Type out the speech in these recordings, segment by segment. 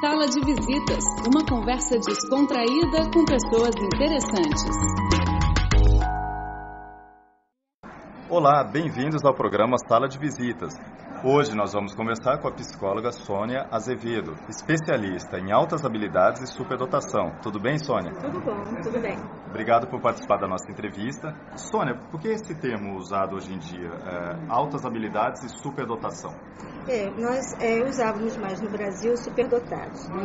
Sala de Visitas, uma conversa descontraída com pessoas interessantes. Olá, bem-vindos ao programa Sala de Visitas. Hoje nós vamos conversar com a psicóloga Sônia Azevedo, especialista em altas habilidades e superdotação. Tudo bem, Sônia? Tudo bom, tudo bem. Obrigado por participar da nossa entrevista. Sônia, por que esse termo usado hoje em dia, é, altas habilidades e superdotação? É, nós é, usávamos mais no Brasil superdotados, né?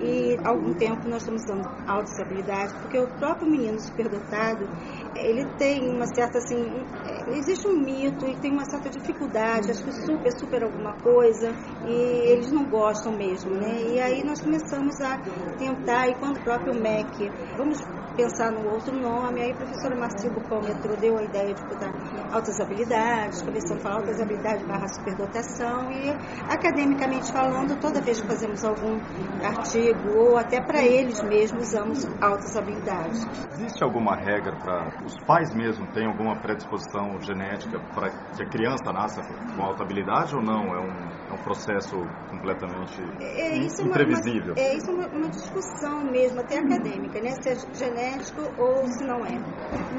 E há algum tempo nós estamos usando altas habilidades, porque o próprio menino superdotado, ele tem uma certa, assim, é, existe um mito e tem uma certa dificuldade, acho que super, super alguma coisa, e eles não gostam mesmo, né? E aí nós começamos a tentar, e quando o próprio MEC, vamos pensar no outro nome, aí a professora Marcia Bucômetro deu a ideia de botar altas habilidades, começando a falar altas habilidades barra superdotação, e academicamente falando, toda vez que fazemos algum artigo, ou até para eles mesmos, usamos altas habilidades. Existe alguma regra para os pais mesmo têm alguma predisposição genética para que a criança nasça com alta habilidade ou não? É um, é um processo completamente é, isso imprevisível? É, uma, é isso uma, uma discussão mesmo, até acadêmica, né? se é genético ou se não é.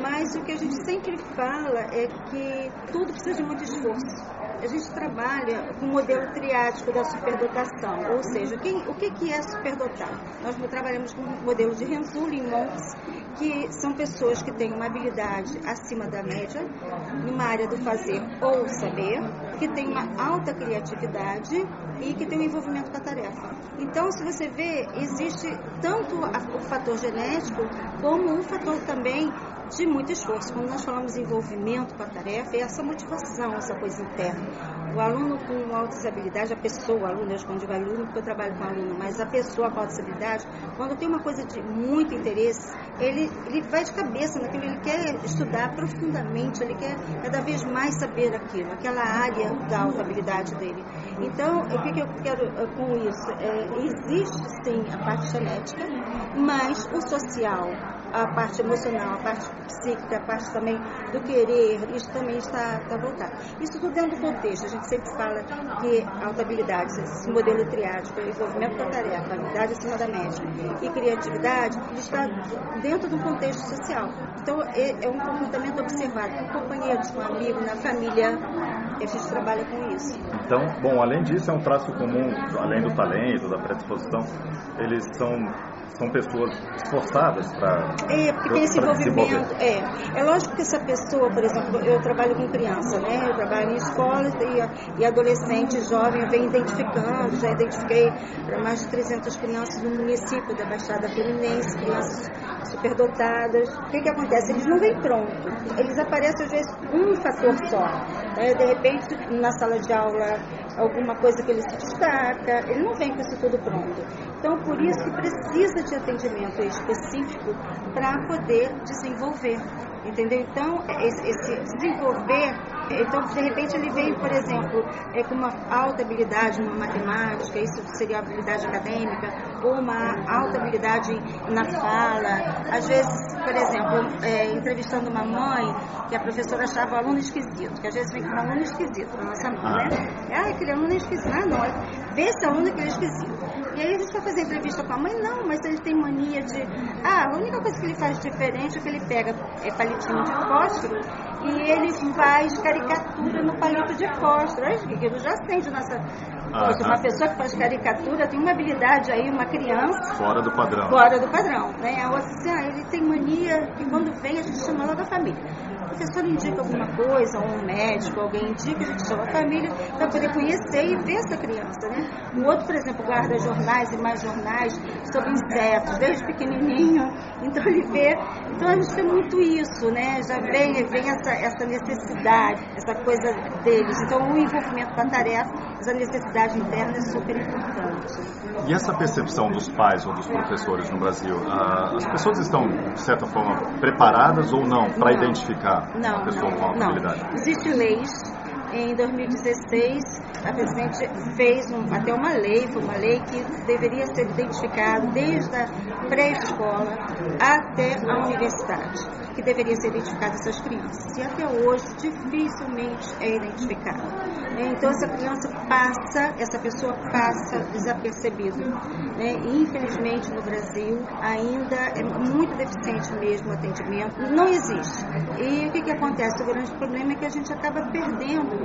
Mas o que a gente sempre fala é que tudo precisa de muito esforço. A gente trabalha com o modelo triático da superdotação, ou seja, quem, o que, que é superdotar? Nós trabalhamos com o modelo de Renzulli e Monks, que são pessoas que têm uma habilidade acima da média, numa área do fazer ou saber, que tem uma alta criatividade e que tem um envolvimento com a tarefa. Então, se você vê, existe tanto o fator genético como um fator também de muito esforço. Quando nós falamos envolvimento com a tarefa, é essa motivação, essa coisa interna. O aluno com altas habilidades, a pessoa, o aluno, eu escondo o aluno porque eu trabalho com aluno, mas a pessoa com altas habilidades, quando tem uma coisa de muito interesse, ele, ele vai de cabeça naquilo, ele quer estudar profundamente, ele quer cada vez mais saber daquilo, aquela área da alta habilidade dele. Então, o que, que eu quero eh, com isso? É, existe sim a parte genética, mas o social, a parte emocional, a parte psíquica, a parte também do querer, isso também está, está voltado. Isso tudo dentro do contexto. A gente sempre fala que alta habilidade, esse modelo triático, envolvimento com a tarefa, habilidade acima da média e criatividade, está dentro do contexto social. Então, é, é um comportamento observado com companheiros, com amigos, na família, a gente trabalha com isso. Então, bom, além disso, é um traço comum, além do talento, da predisposição, eles são são pessoas esforçadas para é porque tem esse envolvimento é é lógico que essa pessoa por exemplo eu trabalho com criança né? Eu trabalho em escolas e, e adolescente jovem vem identificando já identifiquei mais de 300 crianças no município da Baixada Fluminense crianças superdotadas. O que que acontece? Eles não vêm pronto. Eles aparecem às vezes um fator só. Né? de repente na sala de aula alguma coisa que ele se destaca ele não vem com isso tudo pronto então por isso que precisa de atendimento específico para poder desenvolver. Entendeu? Então, esse, esse desenvolver então, de repente, ele vem, por exemplo, é, com uma alta habilidade numa matemática, isso seria habilidade acadêmica, ou uma alta habilidade na fala. Às vezes, por exemplo, é, entrevistando uma mãe que a professora achava o aluno esquisito, que às vezes vem com um aluno esquisito na nossa mãe, né? Ah, aquele aluno é esquisito. Ah, não, vê esse aluno que ele é esquisito. E aí a gente vai fazer entrevista com a mãe, não, mas ele tem mania de. Ah, a única coisa que ele faz diferente é que ele pega é, palitinho de fósforo e ele faz caricatura no palito de fósforo. Aquilo já acende nossa. Poxa, uma pessoa que faz caricatura tem uma habilidade aí, uma criança. Fora do padrão. Fora do padrão. Né? A outra assim, ah, ele tem mania, e quando vem a gente chama logo a família. O professor indica alguma coisa, ou um médico, alguém indica, a gente chama a família para poder conhecer e ver essa criança. Né? O outro, por exemplo, guarda jornais e mais jornais sobre insetos, desde pequenininho. Então ele vê. Então a gente tem muito isso, né? Já vem, vem essa, essa necessidade, essa coisa deles. Então o envolvimento com a tarefa, essa necessidade interna é super importante. E essa percepção dos pais ou dos professores no Brasil, as pessoas estão, de certa forma, preparadas ou não para identificar não, não, não. Existem leis em 2016, a presidente fez um, até uma lei, foi uma lei que deveria ser identificada desde a pré-escola até a universidade, que deveria ser identificada essas crianças. E até hoje, dificilmente é identificado. Então essa criança passa, essa pessoa passa desapercebido. Né? Infelizmente no Brasil ainda é muito deficiente mesmo o atendimento, não existe. E o que, que acontece? O grande problema é que a gente acaba perdendo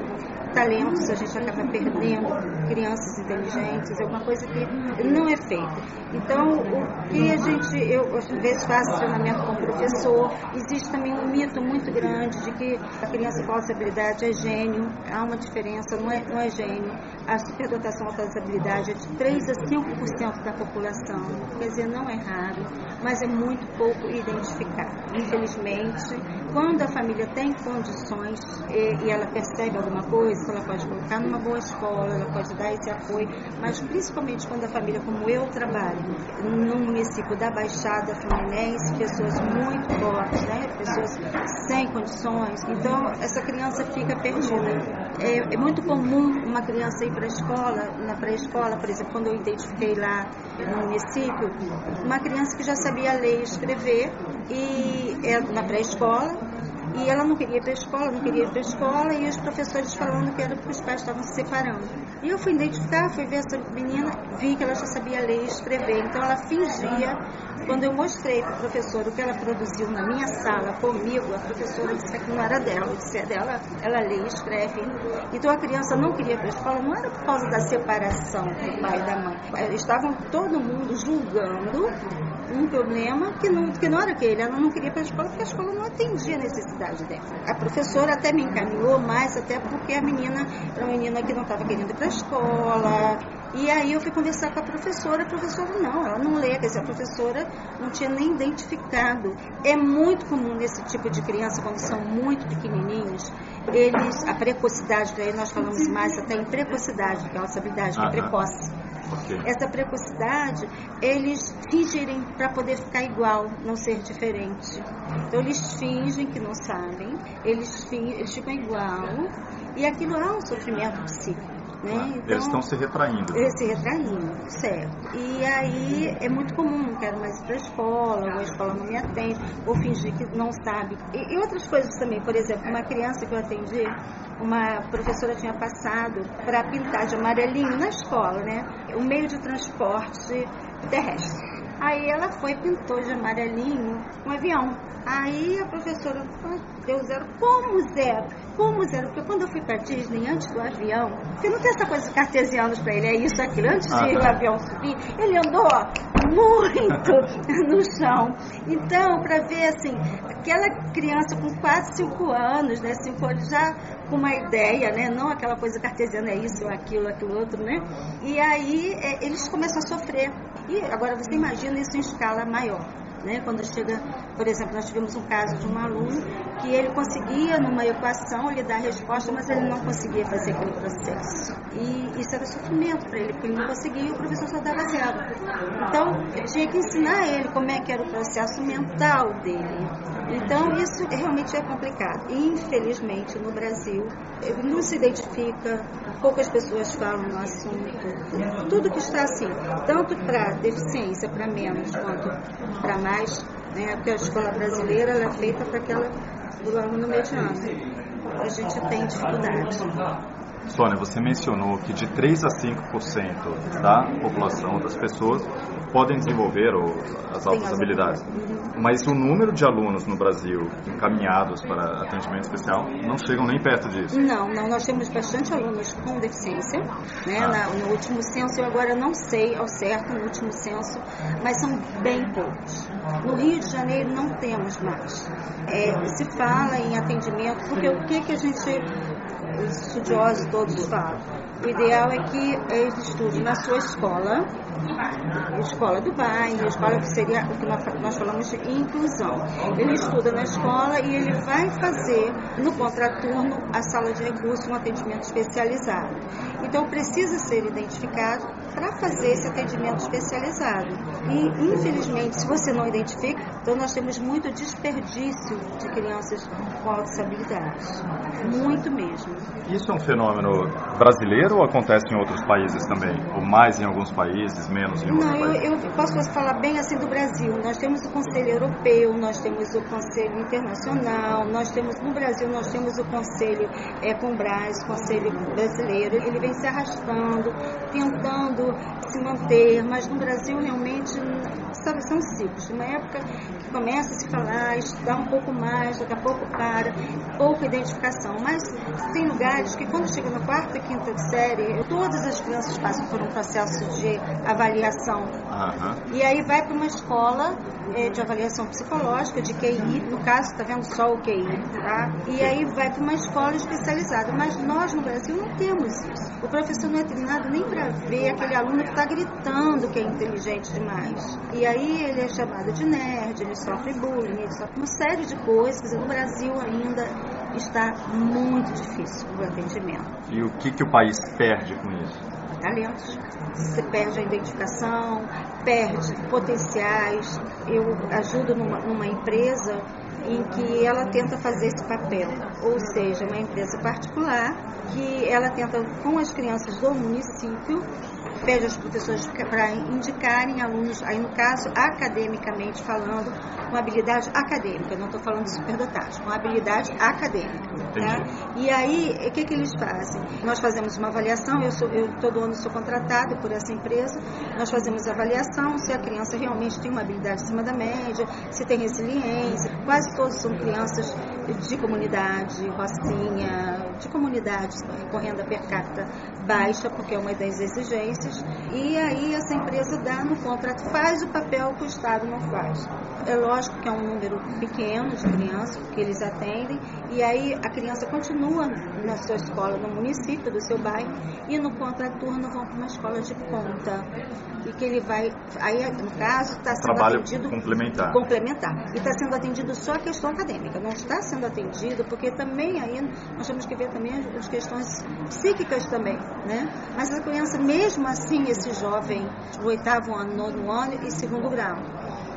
talentos, a gente acaba perdendo crianças inteligentes, é uma coisa que não é feita. Então, o que a gente, eu às vezes faço treinamento com o professor, existe também um mito muito grande de que a criança com alta habilidade é gênio, há uma diferença, não é, não é gênio. A superdotação alta habilidade é de 3 a 5% da população, quer dizer, não é raro, mas é muito pouco identificado. Infelizmente, quando a família tem condições e, e ela percebe alguma coisa, ela pode colocar numa boa escola, ela pode dar esse apoio, mas principalmente quando a família, como eu trabalho, no município da Baixada Fluminense, pessoas muito pobres, né? pessoas sem condições, então essa criança fica perdida. É, é muito comum uma criança ir para a escola, na pré-escola, por exemplo, quando eu identifiquei lá no município, uma criança que já sabia ler e escrever e é na pré-escola e ela não queria ir para a escola, não queria ir para a escola, e os professores falando que era porque os pais estavam se separando. E eu fui identificar, fui ver essa menina, vi que ela já sabia ler e escrever. Então ela fingia, quando eu mostrei para o professor o que ela produziu na minha sala comigo, a professora disse que não era dela, eu disse é dela, ela lê e escreve. Então a criança não queria ir para a escola, não era por causa da separação do pai e da mãe. Estavam todo mundo julgando um problema que não, que não era aquele. Ela não queria ir para a escola porque a escola não atendia a necessidade dela. A professora até me encaminhou mais, até porque a menina era uma menina que não estava querendo ir para a escola. E aí eu fui conversar com a professora, a professora não, ela não lê, quer dizer, a professora não tinha nem identificado. É muito comum nesse tipo de criança, quando são muito pequenininhos, eles, a precocidade, aí nós falamos mais até em precocidade, que é a nossa habilidade, que é precoce. Okay. Essa precocidade, eles fingirem para poder ficar igual, não ser diferente. Então eles fingem que não sabem, eles, fingem, eles ficam igual, e aquilo é um sofrimento psíquico. Né? Então, eles estão se retraindo. Eles se retraindo, certo. E aí é muito comum, não quero mais ir para a escola, ou a escola não me atende, ou fingir que não sabe. E, e outras coisas também, por exemplo, uma criança que eu atendi, uma professora tinha passado para pintar de amarelinho na escola, né? O meio de transporte terrestre. Aí ela foi pintou de amarelinho um avião. Aí a professora deu zero. Como zero? Como zero? Porque quando eu fui para Disney, antes do avião, você não tem essa coisa de cartesianos para ele, é isso, aquilo. Antes ah, de o avião subir, ele andou muito no chão. Então, para ver assim, aquela criança com quase cinco anos, né? Cinco anos já com uma ideia, né? Não aquela coisa cartesiana, é isso, aquilo, aquilo outro, né? E aí é, eles começam a sofrer. E agora você imagina isso em escala maior. Né? Quando chega, por exemplo, nós tivemos um caso de um aluno que ele conseguia numa equação lhe dar a resposta, mas ele não conseguia fazer aquele processo. E isso era sofrimento para ele, porque ele não conseguia e o professor só dava zero. Então, eu tinha que ensinar ele como é que era o processo mental dele. Então, isso realmente é complicado. Infelizmente, no Brasil, não se identifica, poucas pessoas falam no assunto. Tudo que está assim, tanto para deficiência, para menos, quanto para mais né? Porque a escola brasileira é feita para aquela do aluno mediano. A gente tem dificuldade. Sônia, você mencionou que de 3 a 5% da população, das pessoas, podem desenvolver as altas habilidades. Mas o número de alunos no Brasil encaminhados para atendimento especial não chegam nem perto disso. Não, não. Nós temos bastante alunos com deficiência. Né? Ah. Na, no último censo, eu agora não sei ao certo no último censo, mas são bem poucos. No Rio de Janeiro não temos mais. É, se fala em atendimento, porque o que, que a gente os estudiosos todos falam. O ideal é que eles estudem na sua escola, escola do bairro, escola que seria o que nós falamos de inclusão. Ele estuda na escola e ele vai fazer no contraturno a sala de recurso um atendimento especializado. Então precisa ser identificado para fazer esse atendimento especializado. E infelizmente, se você não identifica, Então nós temos muito desperdício de crianças com altas habilidades, muito mesmo. Isso é um fenômeno brasileiro ou acontece em outros países também? Ou mais em alguns países, menos em outros Não, eu, países? eu posso falar bem assim do Brasil. Nós temos o Conselho Europeu, nós temos o Conselho Internacional, nós temos no Brasil nós temos o Conselho é, Combras, Conselho Brasileiro. Ele vem se arrastando, tentando se manter, mas no Brasil realmente sabe, são ciclos. Uma época começa a se falar, estudar um pouco mais, daqui a pouco para, pouca identificação. Mas tem lugares que quando chega na quarta, quinta série, todas as crianças passam por um processo de avaliação. Aham. E aí vai para uma escola eh, de avaliação psicológica, de QI, no caso está vendo só o QI, tá? E aí vai para uma escola especializada. Mas nós no Brasil não temos isso. O professor não é treinado nem para ver aquele aluno que está gritando que é inteligente demais. E aí ele é chamado de nerd, ele sofre bullying, ele sofre uma série de coisas. No Brasil ainda está muito difícil o atendimento E o que, que o país perde com isso? talentos. Você perde a identificação, perde potenciais. Eu ajudo numa, numa empresa em que ela tenta fazer esse papel, ou seja, uma empresa particular que ela tenta com as crianças do município pede aos professores para indicarem alunos, aí no caso, academicamente falando, com habilidade acadêmica, não estou falando de superdotados, com habilidade acadêmica. Tá? E aí, o que, que eles fazem? Nós fazemos uma avaliação, eu, sou, eu todo ano sou contratada por essa empresa, nós fazemos a avaliação se a criança realmente tem uma habilidade acima da média, se tem resiliência, quase todos são crianças de comunidade, rocinha, de comunidades com renda per capita baixa, porque é uma das exigências, e aí essa empresa dá no contrato, faz o papel que o Estado não faz. É lógico que é um número pequeno de crianças que eles atendem, e aí a criança continua na sua escola no município, do seu bairro, e no contraturno vão para uma escola de ponta. E que ele vai, aí no caso, está sendo Trabalho atendido complementar. complementar. E está sendo atendido só a questão acadêmica, não está sendo atendido, porque também aí nós temos que ver também as, as questões psíquicas também, né? Mas a criança, mesmo assim, esse jovem, o oitavo ano, nono ano e segundo grau.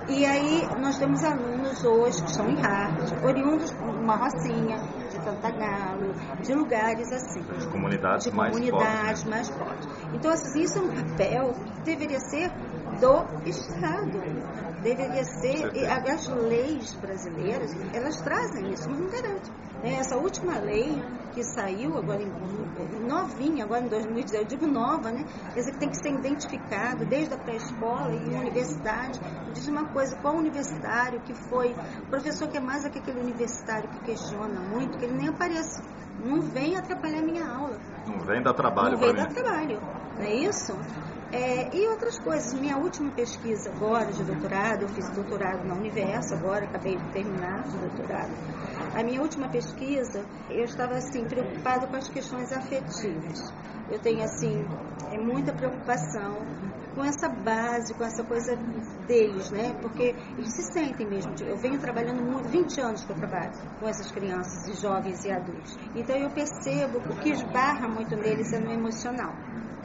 E aí nós temos alunos hoje que estão em Harvard, oriundos de uma rocinha, de Tantagalo, de lugares assim. De comunidades de mais comunidades mais fortes. Então, assim, isso é um papel que deveria ser do Estado. Deveria ser, e as leis brasileiras, elas trazem isso, mas não garantem. né? Essa última lei que saiu agora em, novinha, agora em 2010, eu digo nova, né? Quer dizer que tem que ser identificado desde a pré-escola e universidade. Diz uma coisa, qual universitário que foi, professor que é mais aquele universitário que questiona muito, que ele nem aparece, não vem atrapalhar a minha aula. Não vem dar trabalho Não vem dar trabalho, não é isso? É, e outras coisas. Minha última pesquisa agora de doutorado, eu fiz doutorado na Universo, agora acabei de terminar de doutorado. A minha última pesquisa, eu estava assim, preocupada com as questões afetivas. Eu tenho assim, é muita preocupação com essa base, com essa coisa deles, né? Porque eles se sentem mesmo. Eu venho trabalhando muito, 20 anos que eu trabalho com essas crianças e jovens e adultos. Então eu percebo o que esbarra muito neles é no emocional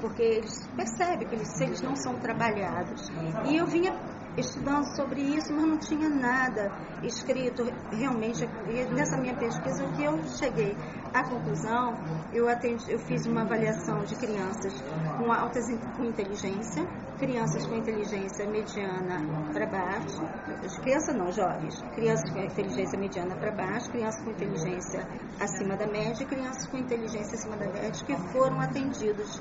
porque eles percebem que eles, se eles não são trabalhados. E eu vinha estudando sobre isso, mas não tinha nada escrito realmente. Nessa minha pesquisa, que eu cheguei à conclusão, eu, atendi, eu fiz uma avaliação de crianças com altas com inteligência, crianças com inteligência mediana para baixo, crianças não, jovens, crianças com inteligência mediana para baixo, crianças com inteligência acima da média e crianças com inteligência acima da média que foram atendidos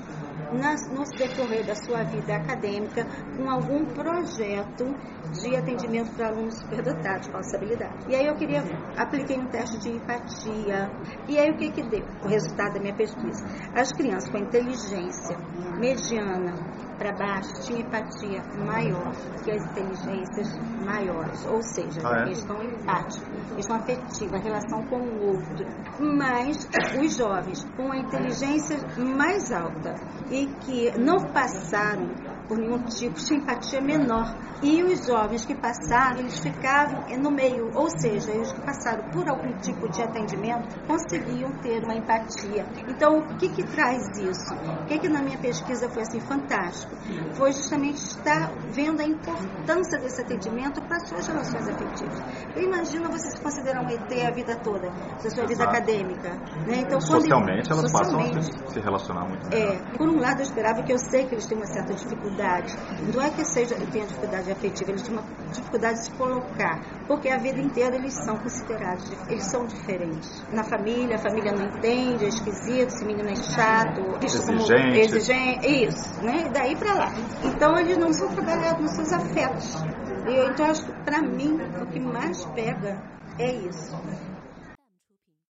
nas, no decorrer da sua vida acadêmica com algum projeto de atendimento para alunos superdotados com essa habilidade. E aí eu queria, apliquei um teste de empatia. E aí o que que deu? O resultado da minha pesquisa. As crianças com inteligência mediana para baixo empatia maior que as inteligências maiores, ou seja, Ah, é? a questão empática, a questão afetiva, a relação com o outro. Mas os jovens com a inteligência mais alta e que não passaram por nenhum tipo, tinha empatia menor. E os jovens que passaram, eles ficavam no meio, ou seja, os que passaram por algum tipo de atendimento conseguiam ter uma empatia. Então, o que, que traz isso? O que, que na minha pesquisa foi assim fantástico? Foi justamente estar vendo a importância desse atendimento para as suas relações afetivas. Imagina você se considerar um ET a vida toda, da sua vida Exato. acadêmica. Né? Então, socialmente, elas socialmente, passam a se relacionar muito melhor. É, por um lado, eu esperava que eu sei que eles têm uma certa dificuldade. Não é que seja, tenha dificuldade afetiva, eles têm uma dificuldade de se colocar, porque a vida inteira eles são considerados, eles são diferentes. Na família, a família não entende, é esquisito, esse menino é chato, exigente, exigente isso, né? E daí para lá. Então eles não são trabalhados nos seus afetos. Eu, então acho que para mim o que mais pega é isso.